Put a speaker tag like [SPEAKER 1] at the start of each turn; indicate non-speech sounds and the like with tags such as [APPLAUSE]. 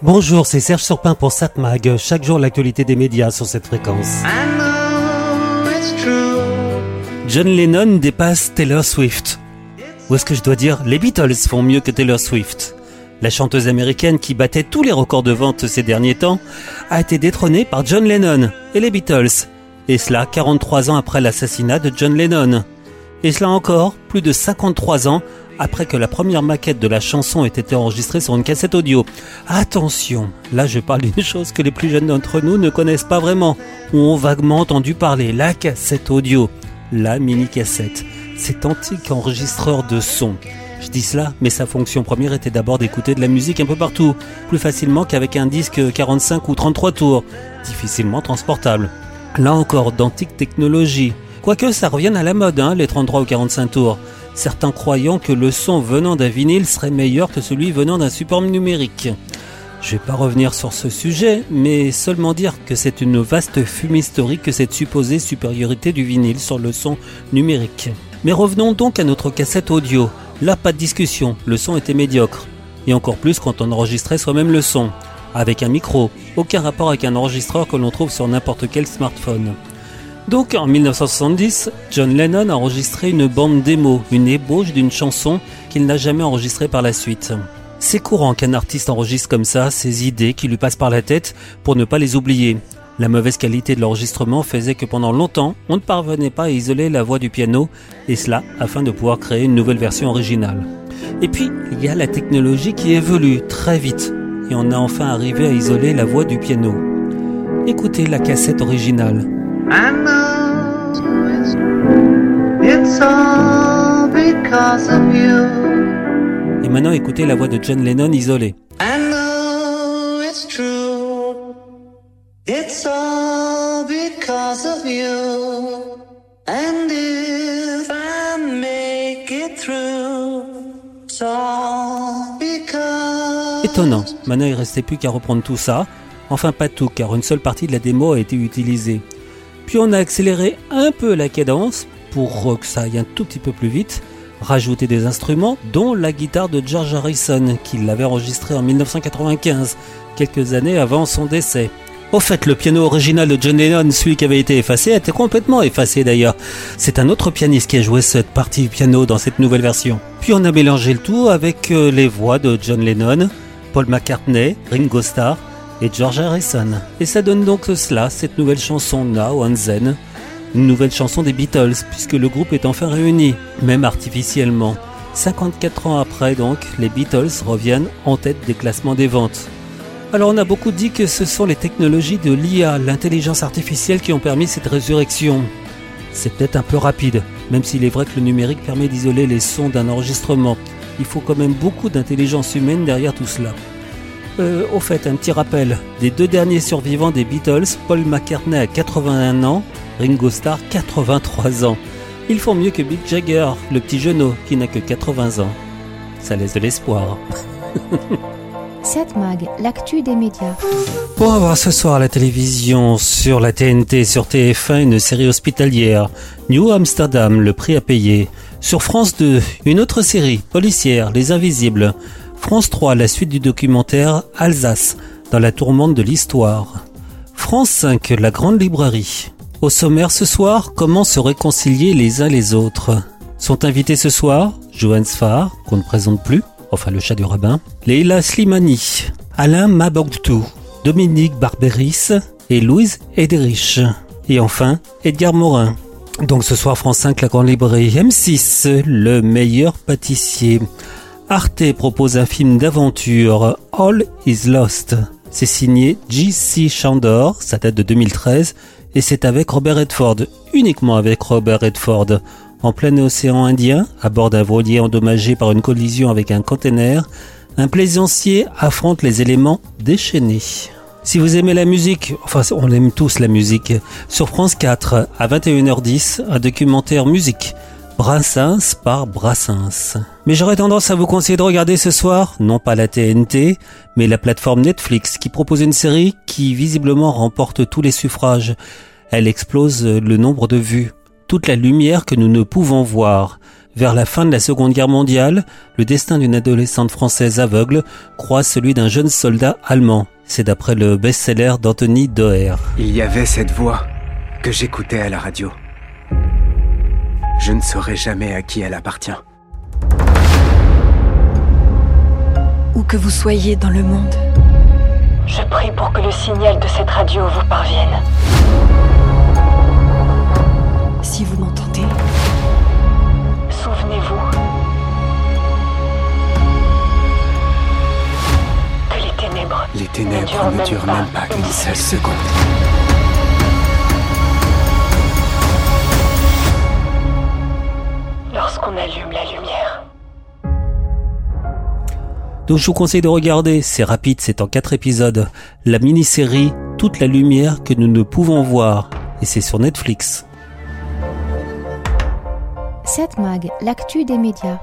[SPEAKER 1] Bonjour, c'est Serge Surpin pour SatMag. Chaque jour, l'actualité des médias sur cette fréquence. John Lennon dépasse Taylor Swift. Ou est-ce que je dois dire, les Beatles font mieux que Taylor Swift? La chanteuse américaine qui battait tous les records de vente ces derniers temps a été détrônée par John Lennon et les Beatles. Et cela 43 ans après l'assassinat de John Lennon. Et cela encore, plus de 53 ans après que la première maquette de la chanson ait été enregistrée sur une cassette audio. Attention, là je parle d'une chose que les plus jeunes d'entre nous ne connaissent pas vraiment, ou ont vaguement entendu parler, la cassette audio, la mini-cassette, cet antique enregistreur de son. Je dis cela, mais sa fonction première était d'abord d'écouter de la musique un peu partout, plus facilement qu'avec un disque 45 ou 33 tours, difficilement transportable. Là encore, d'antiques technologies. Quoique ça revienne à la mode, hein, les 33 ou 45 tours certains croyant que le son venant d'un vinyle serait meilleur que celui venant d'un support numérique. Je vais pas revenir sur ce sujet, mais seulement dire que c'est une vaste fumisterie que cette supposée supériorité du vinyle sur le son numérique. Mais revenons donc à notre cassette audio. Là, pas de discussion, le son était médiocre. Et encore plus quand on enregistrait soi-même le son. Avec un micro, aucun rapport avec un enregistreur que l'on trouve sur n'importe quel smartphone. Donc en 1970, John Lennon a enregistré une bande démo, une ébauche d'une chanson qu'il n'a jamais enregistrée par la suite. C'est courant qu'un artiste enregistre comme ça ses idées qui lui passent par la tête pour ne pas les oublier. La mauvaise qualité de l'enregistrement faisait que pendant longtemps, on ne parvenait pas à isoler la voix du piano, et cela afin de pouvoir créer une nouvelle version originale. Et puis, il y a la technologie qui évolue très vite, et on a enfin arrivé à isoler la voix du piano. Écoutez la cassette originale. I know it's, it's all because of you. Et maintenant, écoutez la voix de John Lennon isolée. I know it's true. It's all because of you. And if I make it through, it's all because. Étonnant. Maintenant, il restait plus qu'à reprendre tout ça. Enfin, pas tout, car une seule partie de la démo a été utilisée. Puis on a accéléré un peu la cadence pour que ça aille un tout petit peu plus vite, rajouter des instruments, dont la guitare de George Harrison, qu'il l'avait enregistré en 1995, quelques années avant son décès. Au fait, le piano original de John Lennon, celui qui avait été effacé, était complètement effacé d'ailleurs. C'est un autre pianiste qui a joué cette partie piano dans cette nouvelle version. Puis on a mélangé le tout avec euh, les voix de John Lennon, Paul McCartney, Ringo Starr, et George Harrison. Et ça donne donc cela, cette nouvelle chanson Now on Zen, une nouvelle chanson des Beatles, puisque le groupe est enfin réuni, même artificiellement. 54 ans après donc, les Beatles reviennent en tête des classements des ventes. Alors on a beaucoup dit que ce sont les technologies de l'IA, l'intelligence artificielle qui ont permis cette résurrection. C'est peut-être un peu rapide, même s'il est vrai que le numérique permet d'isoler les sons d'un enregistrement. Il faut quand même beaucoup d'intelligence humaine derrière tout cela. Euh, au fait, un petit rappel. Des deux derniers survivants des Beatles, Paul McCartney a 81 ans, Ringo Starr 83 ans. Ils font mieux que Mick Jagger, le petit genou, qui n'a que 80 ans. Ça laisse de l'espoir. [LAUGHS]
[SPEAKER 2] 7 Mag, l'actu des médias.
[SPEAKER 1] Pour avoir ce soir à la télévision, sur la TNT, sur TF1, une série hospitalière, New Amsterdam, le prix à payer. Sur France 2, une autre série, policière, Les Invisibles. France 3, la suite du documentaire Alsace, dans la tourmente de l'histoire. France 5, la grande librairie. Au sommaire ce soir, comment se réconcilier les uns les autres Sont invités ce soir Johan Sfar, qu'on ne présente plus, enfin le chat du rabbin, Leila Slimani, Alain Mabogdou, Dominique Barberis et Louise Ederich. Et enfin, Edgar Morin. Donc ce soir, France 5, la grande librairie M6, le meilleur pâtissier. Arte propose un film d'aventure, All is Lost. C'est signé J.C. Chandor, ça date de 2013, et c'est avec Robert Redford, uniquement avec Robert Redford. En plein océan Indien, à bord d'un voilier endommagé par une collision avec un container, un plaisancier affronte les éléments déchaînés. Si vous aimez la musique, enfin on aime tous la musique, sur France 4 à 21h10, un documentaire musique Brassens par Brassens. Mais j'aurais tendance à vous conseiller de regarder ce soir, non pas la TNT, mais la plateforme Netflix qui propose une série qui visiblement remporte tous les suffrages. Elle explose le nombre de vues, toute la lumière que nous ne pouvons voir. Vers la fin de la Seconde Guerre mondiale, le destin d'une adolescente française aveugle croise celui d'un jeune soldat allemand. C'est d'après le best-seller d'Anthony Doer.
[SPEAKER 3] Il y avait cette voix que j'écoutais à la radio. Je ne saurai jamais à qui elle appartient.
[SPEAKER 4] Où que vous soyez dans le monde,
[SPEAKER 5] je prie pour que le signal de cette radio vous parvienne.
[SPEAKER 4] Si vous m'entendez,
[SPEAKER 5] souvenez-vous que les ténèbres,
[SPEAKER 3] Les ténèbres ne durent même pas une seule seconde.
[SPEAKER 1] Donc je vous conseille de regarder, c'est rapide, c'est en quatre épisodes, la mini-série Toute la lumière que nous ne pouvons voir. Et c'est sur Netflix.
[SPEAKER 2] 7 Mag, l'actu des médias.